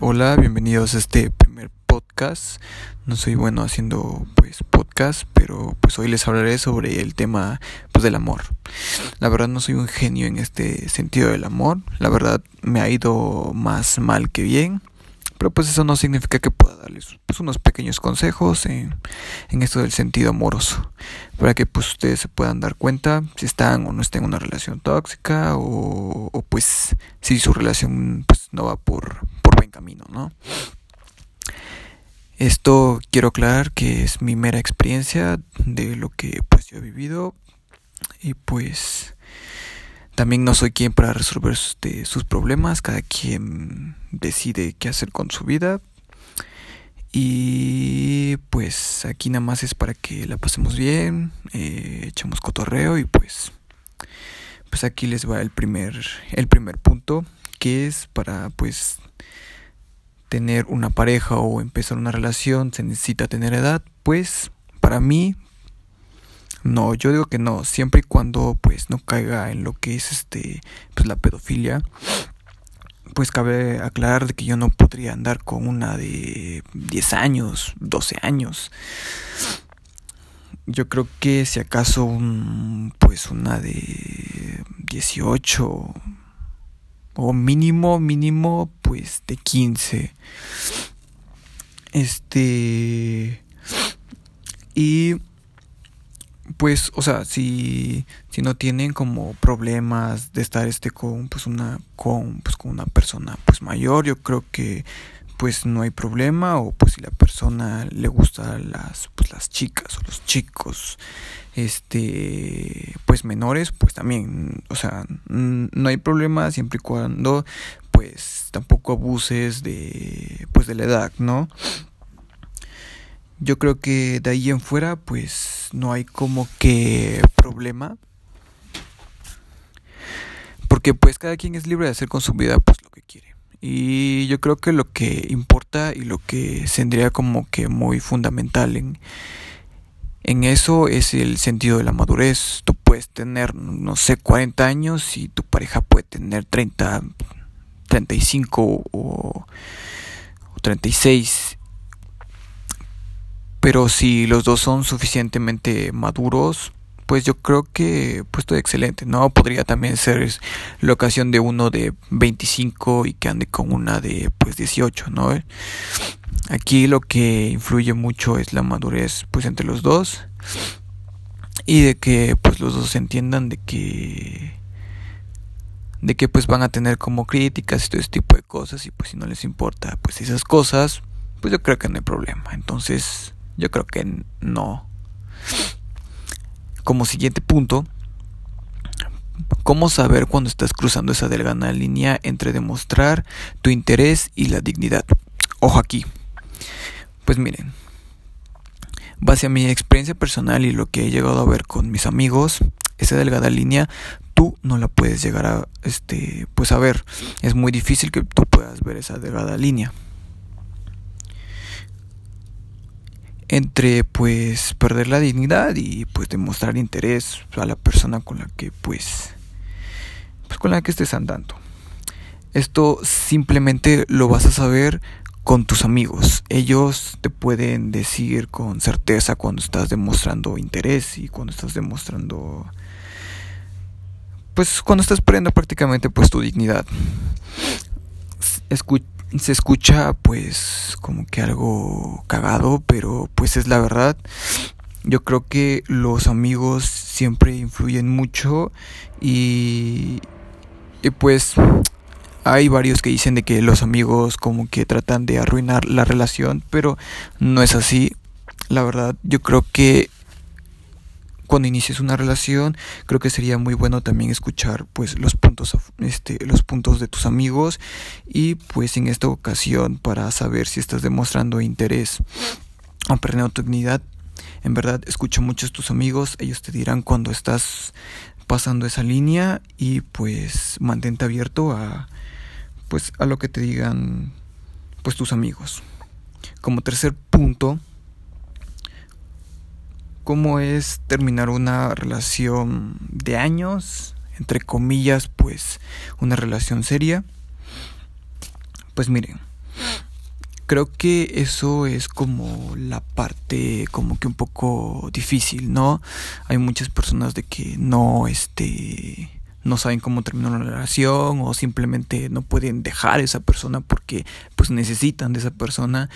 hola, bienvenidos a este primer podcast. No soy bueno haciendo pues podcast, pero pues hoy les hablaré sobre el tema pues del amor. La verdad no soy un genio en este sentido del amor. La verdad me ha ido más mal que bien. Pero pues eso no significa que pueda darles pues, unos pequeños consejos en, en, esto del sentido amoroso. Para que pues ustedes se puedan dar cuenta si están o no están en una relación tóxica o, o pues si su relación pues no va por, camino, ¿no? Esto quiero aclarar que es mi mera experiencia de lo que pues yo he vivido y pues también no soy quien para resolver sus problemas, cada quien decide qué hacer con su vida. Y pues aquí nada más es para que la pasemos bien, eh, echemos cotorreo y pues pues aquí les va el primer el primer punto que es para pues tener una pareja o empezar una relación se necesita tener edad, pues para mí no, yo digo que no, siempre y cuando pues no caiga en lo que es este pues la pedofilia. Pues cabe aclarar de que yo no podría andar con una de 10 años, 12 años. Yo creo que si acaso un pues una de 18 o mínimo mínimo pues de 15. Este y pues, o sea, si, si no tienen como problemas de estar este con pues una con pues con una persona pues mayor, yo creo que pues no hay problema o pues si la persona le gusta las pues las chicas o los chicos este pues menores pues también o sea no hay problema siempre y cuando pues tampoco abuses de pues de la edad no yo creo que de ahí en fuera pues no hay como que problema. Porque pues cada quien es libre de hacer con su vida pues lo que quiere. Y yo creo que lo que importa y lo que tendría como que muy fundamental en, en eso es el sentido de la madurez. Tú puedes tener, no sé, 40 años y tu pareja puede tener 30, 35 o, o 36 pero si los dos son suficientemente maduros, pues yo creo que pues todo excelente, ¿no? Podría también ser la ocasión de uno de 25 y que ande con una de pues 18, ¿no? Aquí lo que influye mucho es la madurez pues entre los dos y de que pues los dos entiendan de que de que pues van a tener como críticas y todo ese tipo de cosas y pues si no les importa pues esas cosas, pues yo creo que no hay problema. Entonces, yo creo que no. Como siguiente punto, ¿cómo saber cuando estás cruzando esa delgada línea entre demostrar tu interés y la dignidad? Ojo aquí. Pues miren, base a mi experiencia personal y lo que he llegado a ver con mis amigos, esa delgada línea tú no la puedes llegar a este pues a ver, es muy difícil que tú puedas ver esa delgada línea. Entre pues perder la dignidad y pues demostrar interés a la persona con la que pues pues con la que estés andando. Esto simplemente lo vas a saber con tus amigos. Ellos te pueden decir con certeza cuando estás demostrando interés y cuando estás demostrando pues cuando estás perdiendo prácticamente pues tu dignidad. Escucha se escucha pues como que algo cagado, pero pues es la verdad. Yo creo que los amigos siempre influyen mucho y, y pues hay varios que dicen de que los amigos como que tratan de arruinar la relación, pero no es así. La verdad, yo creo que cuando inicies una relación, creo que sería muy bueno también escuchar pues los puntos este los puntos de tus amigos y pues en esta ocasión para saber si estás demostrando interés o perdiendo tu dignidad. En verdad, escucha mucho a tus amigos, ellos te dirán cuando estás pasando esa línea y pues mantente abierto a pues a lo que te digan pues tus amigos. Como tercer punto, cómo es terminar una relación de años, entre comillas, pues una relación seria. Pues miren, creo que eso es como la parte como que un poco difícil, ¿no? Hay muchas personas de que no, este, no saben cómo terminar una relación o simplemente no pueden dejar a esa persona porque pues necesitan de esa persona.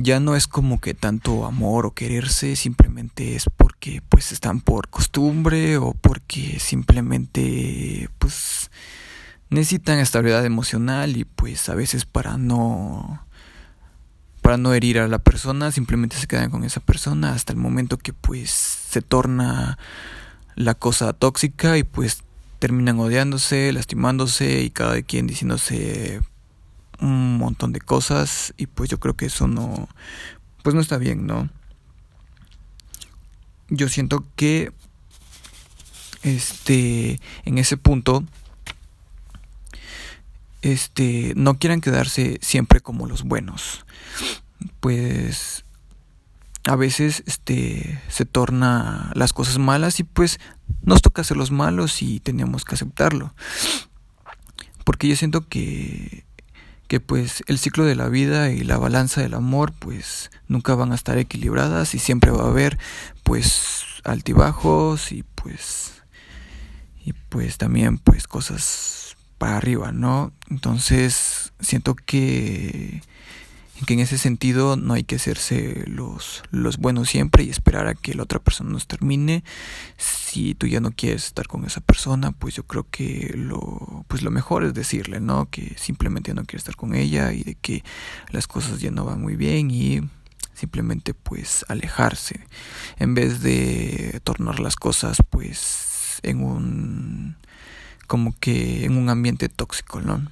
Ya no es como que tanto amor o quererse, simplemente es porque pues están por costumbre o porque simplemente pues necesitan estabilidad emocional y pues a veces para no para no herir a la persona simplemente se quedan con esa persona hasta el momento que pues se torna la cosa tóxica y pues terminan odiándose, lastimándose y cada quien diciéndose un montón de cosas y pues yo creo que eso no pues no está bien, ¿no? Yo siento que este en ese punto este, no quieran quedarse siempre como los buenos. Pues a veces este se torna las cosas malas y pues nos toca ser los malos y tenemos que aceptarlo. Porque yo siento que que pues el ciclo de la vida y la balanza del amor pues nunca van a estar equilibradas y siempre va a haber pues altibajos y pues y pues también pues cosas para arriba, ¿no? Entonces siento que, que en ese sentido no hay que hacerse los, los buenos siempre y esperar a que la otra persona nos termine. Si tú ya no quieres estar con esa persona, pues yo creo que lo, pues lo mejor es decirle, ¿no? Que simplemente no quieres estar con ella y de que las cosas ya no van muy bien y simplemente pues alejarse en vez de tornar las cosas pues en un como que en un ambiente tóxico, ¿no?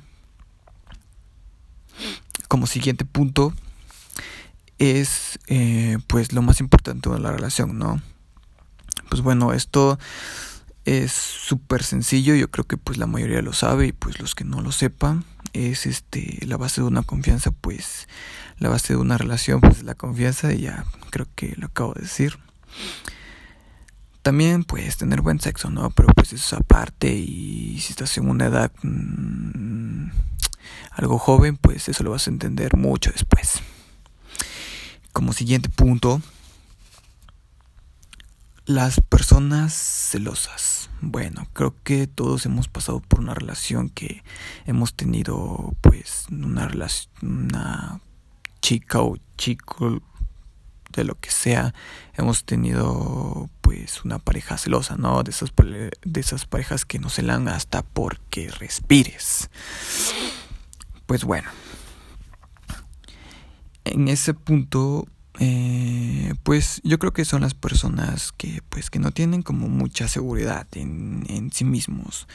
Como siguiente punto es eh, pues lo más importante de la relación, ¿no? Pues bueno, esto es súper sencillo, yo creo que pues la mayoría lo sabe y pues los que no lo sepan es este la base de una confianza, pues la base de una relación pues la confianza y ya creo que lo acabo de decir. También puedes tener buen sexo, ¿no? Pero pues eso es aparte y si estás en una edad mmm, algo joven, pues eso lo vas a entender mucho después. Como siguiente punto, las personas celosas. Bueno, creo que todos hemos pasado por una relación que hemos tenido, pues, una relación, una chica o chico de lo que sea, hemos tenido pues una pareja celosa, ¿no? De esas, de esas parejas que no celan hasta porque respires. Pues bueno, en ese punto, eh, pues yo creo que son las personas que pues que no tienen como mucha seguridad en, en sí mismos.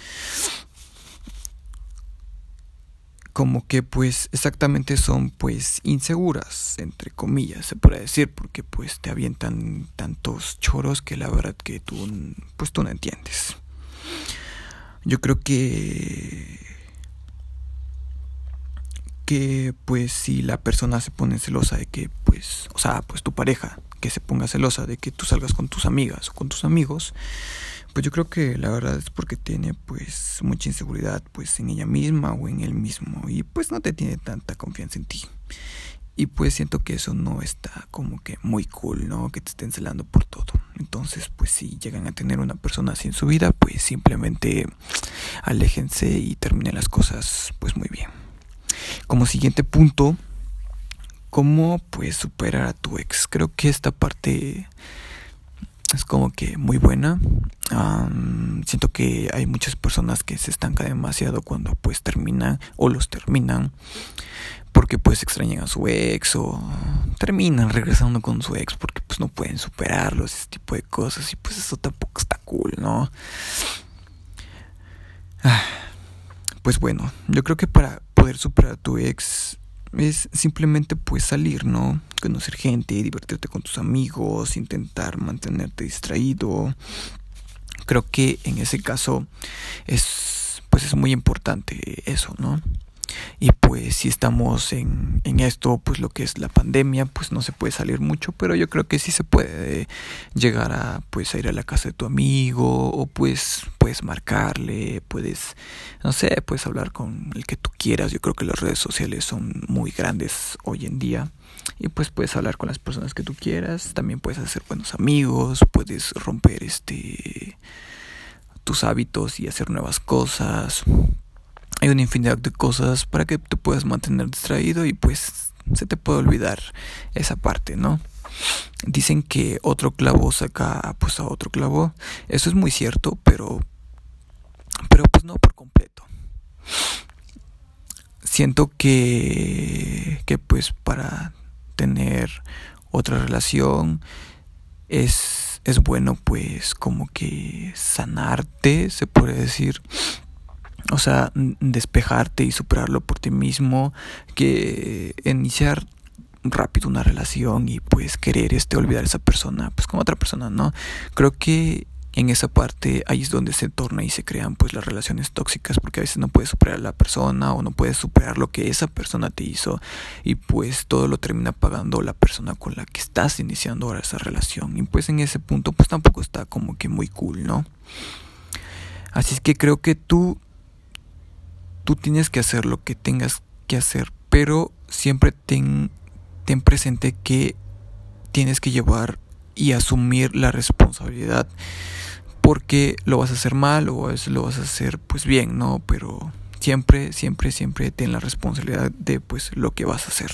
Como que pues exactamente son pues inseguras entre comillas se puede decir porque pues te avientan tantos choros que la verdad que tú pues tú no entiendes. Yo creo que que pues si la persona se pone celosa de que pues o sea pues tu pareja que se ponga celosa de que tú salgas con tus amigas o con tus amigos pues yo creo que la verdad es porque tiene pues mucha inseguridad pues en ella misma o en él mismo y pues no te tiene tanta confianza en ti. Y pues siento que eso no está como que muy cool, ¿no? Que te estén celando por todo. Entonces, pues si llegan a tener una persona así en su vida, pues simplemente aléjense y terminen las cosas pues muy bien. Como siguiente punto, ¿cómo pues superar a tu ex? Creo que esta parte es como que muy buena. siento que hay muchas personas que se estancan demasiado cuando pues terminan o los terminan porque pues extrañan a su ex o terminan regresando con su ex porque pues no pueden superarlo, ese tipo de cosas y pues eso tampoco está cool, ¿no? Ah, pues bueno, yo creo que para poder superar a tu ex es simplemente pues salir, ¿no? Conocer gente, divertirte con tus amigos, intentar mantenerte distraído. Creo que en ese caso es pues es muy importante eso, ¿no? Y pues si estamos en, en esto pues lo que es la pandemia pues no se puede salir mucho pero yo creo que sí se puede llegar a pues a ir a la casa de tu amigo o pues puedes marcarle puedes no sé puedes hablar con el que tú quieras. Yo creo que las redes sociales son muy grandes hoy en día y pues puedes hablar con las personas que tú quieras. También puedes hacer buenos amigos puedes romper este tus hábitos y hacer nuevas cosas hay una infinidad de cosas para que te puedas mantener distraído y pues se te puede olvidar esa parte no dicen que otro clavo saca pues a otro clavo. Eso es muy cierto pero pero pues no por completo. Siento que que pues para tener otra relación es, es bueno pues como que sanarte, se puede decir. O sea, despejarte y superarlo por ti mismo, que iniciar rápido una relación y pues querer este olvidar a esa persona pues con otra persona, ¿no? Creo que en esa parte ahí es donde se torna y se crean pues las relaciones tóxicas porque a veces no puedes superar a la persona o no puedes superar lo que esa persona te hizo y pues todo lo termina pagando la persona con la que estás iniciando ahora esa relación y pues en ese punto pues tampoco está como que muy cool, ¿no? Así es que creo que tú tú tienes que hacer lo que tengas que hacer, pero siempre ten, ten presente que tienes que llevar y asumir la responsabilidad porque lo vas a hacer mal o lo vas a hacer pues bien, ¿no? Pero siempre, siempre, siempre ten la responsabilidad de pues lo que vas a hacer.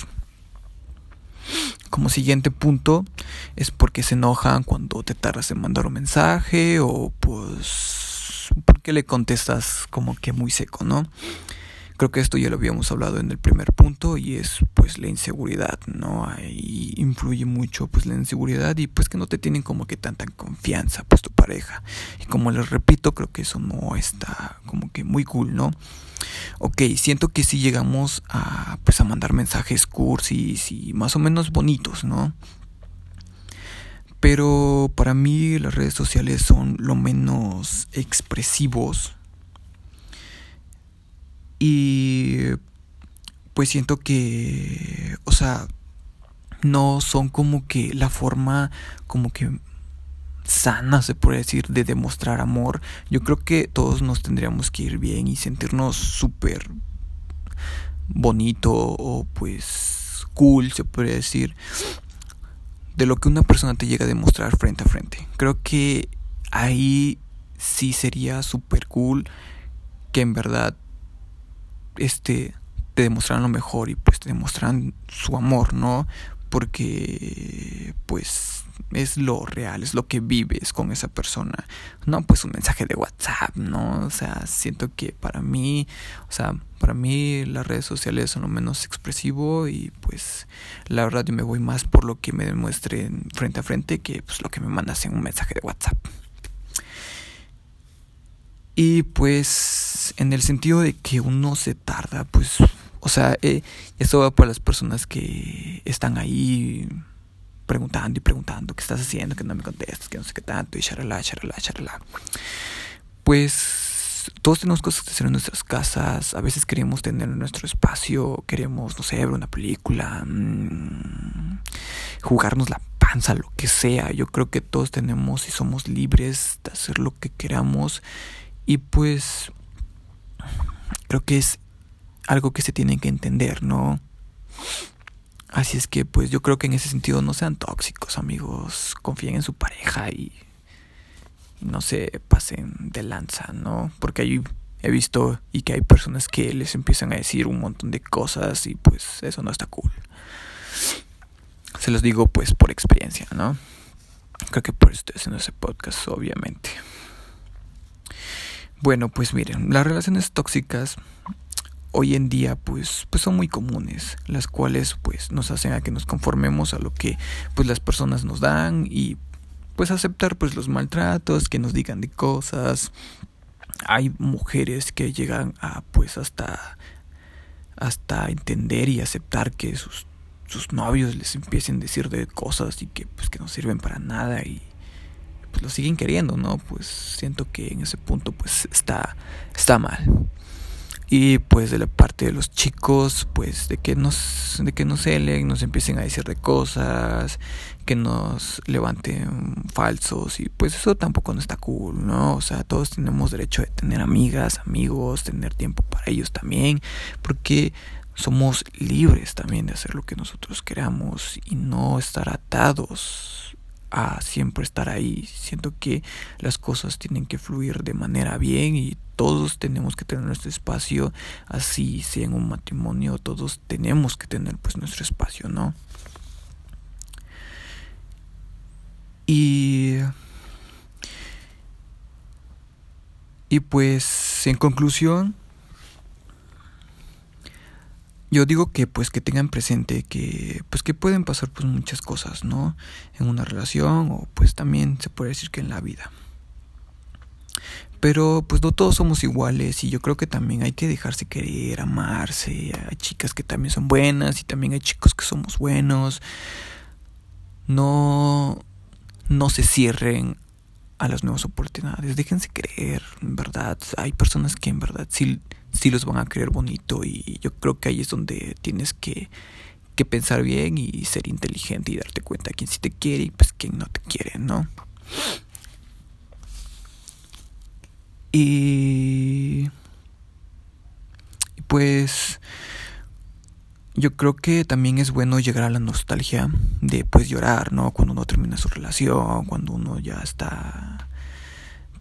Como siguiente punto es porque se enojan cuando te tardas en mandar un mensaje o pues porque le contestas como que muy seco, ¿no? Creo que esto ya lo habíamos hablado en el primer punto y es pues la inseguridad, ¿no? Ahí influye mucho pues la inseguridad y pues que no te tienen como que tanta confianza pues tu pareja. Y como les repito, creo que eso no está como que muy cool, ¿no? Ok, siento que si llegamos a pues a mandar mensajes cursis y más o menos bonitos, ¿no? Pero para mí las redes sociales son lo menos expresivos y pues siento que, o sea, no son como que la forma como que sana, se puede decir, de demostrar amor. Yo creo que todos nos tendríamos que ir bien y sentirnos súper bonito o pues cool, se puede decir, de lo que una persona te llega a demostrar frente a frente. Creo que ahí sí sería súper cool que en verdad este, te demostrarán lo mejor y pues te demostrarán su amor, ¿no? Porque pues es lo real, es lo que vives con esa persona. No pues un mensaje de WhatsApp, ¿no? O sea, siento que para mí, o sea, para mí las redes sociales son lo menos expresivo y pues la verdad yo me voy más por lo que me demuestren frente a frente que pues lo que me mandas en un mensaje de WhatsApp. Y pues en el sentido de que uno se tarda, pues, o sea, eh, eso va para las personas que están ahí preguntando y preguntando qué estás haciendo, que no me contestas, que no sé qué tanto, y charalá, charalá, charalá. Pues todos tenemos cosas que hacer en nuestras casas, a veces queremos tener nuestro espacio, queremos, no sé, ver una película, mmm, jugarnos la panza, lo que sea. Yo creo que todos tenemos y somos libres de hacer lo que queramos y pues creo que es algo que se tiene que entender, ¿no? Así es que pues yo creo que en ese sentido no sean tóxicos, amigos. Confíen en su pareja y no se pasen de lanza, ¿no? Porque ahí he visto y que hay personas que les empiezan a decir un montón de cosas y pues eso no está cool. Se los digo pues por experiencia, ¿no? Creo que por eso estoy haciendo ese podcast, obviamente. Bueno, pues miren, las relaciones tóxicas hoy en día pues, pues son muy comunes, las cuales pues nos hacen a que nos conformemos a lo que pues las personas nos dan y pues aceptar pues los maltratos, que nos digan de cosas. Hay mujeres que llegan a pues hasta hasta entender y aceptar que sus sus novios les empiecen a decir de cosas y que pues que no sirven para nada y pues lo siguen queriendo, ¿no? Pues siento que en ese punto pues está, está mal. Y pues de la parte de los chicos, pues de que nos, de que nos celen, nos empiecen a decir de cosas, que nos levanten falsos y pues eso tampoco no está cool, ¿no? O sea, todos tenemos derecho de tener amigas, amigos, tener tiempo para ellos también, porque somos libres también de hacer lo que nosotros queramos y no estar atados a siempre estar ahí. Siento que las cosas tienen que fluir de manera bien y todos tenemos que tener nuestro espacio, así sea en un matrimonio, todos tenemos que tener pues nuestro espacio, ¿no? Y. Y pues, en conclusión, yo digo que pues que tengan presente que pues que pueden pasar pues muchas cosas, ¿no? En una relación o pues también se puede decir que en la vida. Pero pues no todos somos iguales y yo creo que también hay que dejarse querer, amarse. Hay chicas que también son buenas y también hay chicos que somos buenos. No no se cierren a las nuevas oportunidades, déjense creer, en verdad, hay personas que en verdad sí, sí los van a creer bonito y yo creo que ahí es donde tienes que, que pensar bien y ser inteligente y darte cuenta quién sí te quiere y pues quién no te quiere, ¿no? Y pues yo creo que también es bueno llegar a la nostalgia de pues llorar, ¿no? Cuando uno termina su relación, cuando uno ya está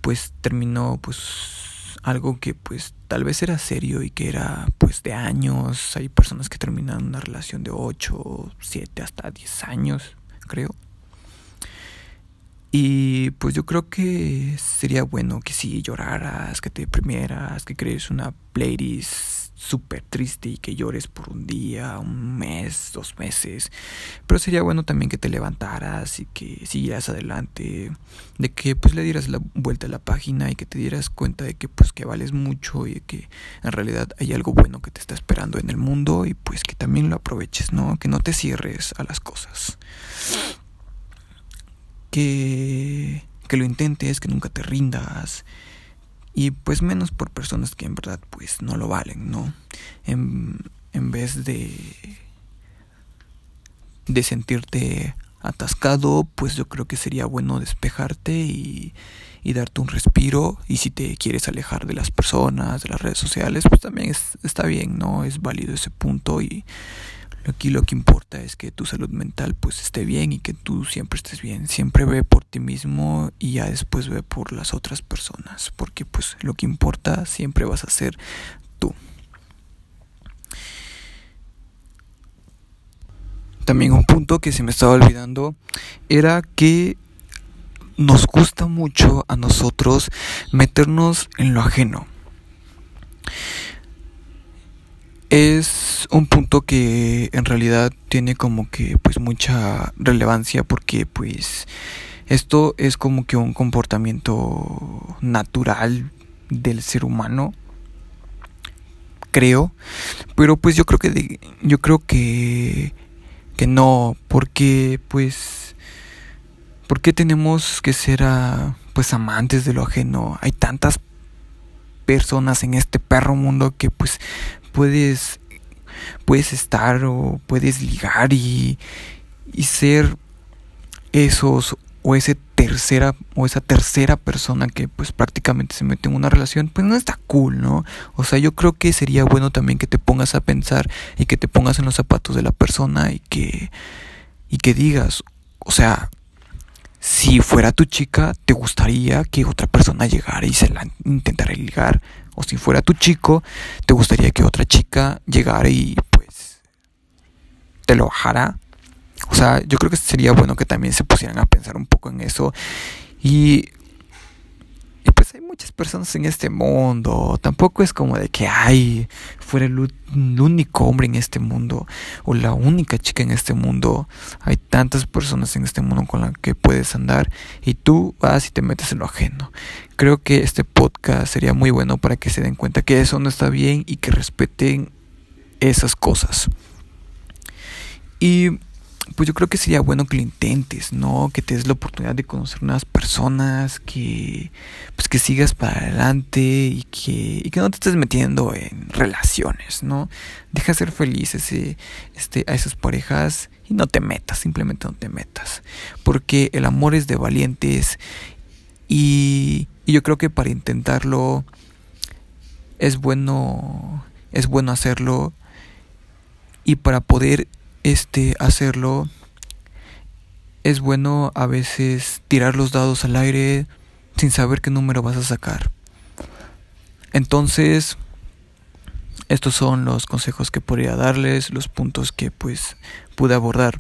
pues terminó pues algo que pues tal vez era serio y que era pues de años. Hay personas que terminan una relación de 8, 7 hasta 10 años, creo. Y pues yo creo que sería bueno que si lloraras, que te deprimieras, que crees una playlist súper triste y que llores por un día, un mes, dos meses. Pero sería bueno también que te levantaras y que siguieras adelante, de que pues le dieras la vuelta a la página y que te dieras cuenta de que pues que vales mucho y que en realidad hay algo bueno que te está esperando en el mundo y pues que también lo aproveches, ¿no? Que no te cierres a las cosas. Que que lo intentes, que nunca te rindas y pues menos por personas que en verdad pues no lo valen, ¿no? En, en vez de de sentirte atascado, pues yo creo que sería bueno despejarte y, y, darte un respiro. Y si te quieres alejar de las personas, de las redes sociales, pues también está bien, ¿no? Es válido ese punto y, Aquí lo que importa es que tu salud mental pues esté bien y que tú siempre estés bien. Siempre ve por ti mismo y ya después ve por las otras personas. Porque pues lo que importa siempre vas a ser tú. También un punto que se me estaba olvidando era que nos gusta mucho a nosotros meternos en lo ajeno es un punto que en realidad tiene como que pues mucha relevancia porque pues esto es como que un comportamiento natural del ser humano creo. Pero pues yo creo que yo creo que que no porque pues porque tenemos que ser pues amantes de lo ajeno hay tantas personas en este perro mundo que pues puedes, puedes estar o puedes ligar y, y ser esos o ese tercera o esa tercera persona que pues prácticamente se mete en una relación, pues no está cool, ¿no? O sea, yo creo que sería bueno también que te pongas a pensar y que te pongas en los zapatos de la persona y que y que digas, o sea, si fuera tu chica, ¿te gustaría que otra persona llegara y se la intentara ligar? O si fuera tu chico, ¿te gustaría que otra chica llegara y pues te lo bajara? O sea, yo creo que sería bueno que también se pusieran a pensar un poco en eso y pues hay muchas personas en este mundo. Tampoco es como de que, ay, fuera el, único hombre en este mundo o la única chica en este mundo. Hay tantas personas en este mundo con las que puedes andar y tú vas y te metes en lo ajeno. Creo que este podcast sería muy bueno para que se den cuenta que eso no está bien y que respeten esas cosas. Y pues yo creo que sería bueno que lo intentes, ¿no? Que te des la oportunidad de conocer nuevas personas, que pues que sigas para adelante y que, y que no te estés metiendo en relaciones, ¿no? Deja ser feliz ese, este, a esas parejas y no te metas, simplemente no te metas. Porque el amor es de valientes y, y yo creo que para intentarlo es bueno, es bueno hacerlo y para poder este hacerlo es bueno a veces tirar los dados al aire sin saber qué número vas a sacar. Entonces, estos son los consejos que podría darles, los puntos que pues pude abordar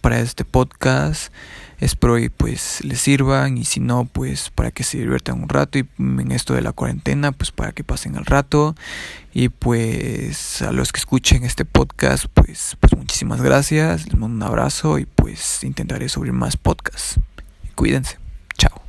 para este podcast. Espero y pues les sirvan y si no pues para que se diviertan un rato y en esto de la cuarentena pues para que pasen el rato y pues a los que escuchen este podcast pues pues muchísimas gracias, les mando un abrazo y pues intentaré subir más podcasts. Cuídense. Chao.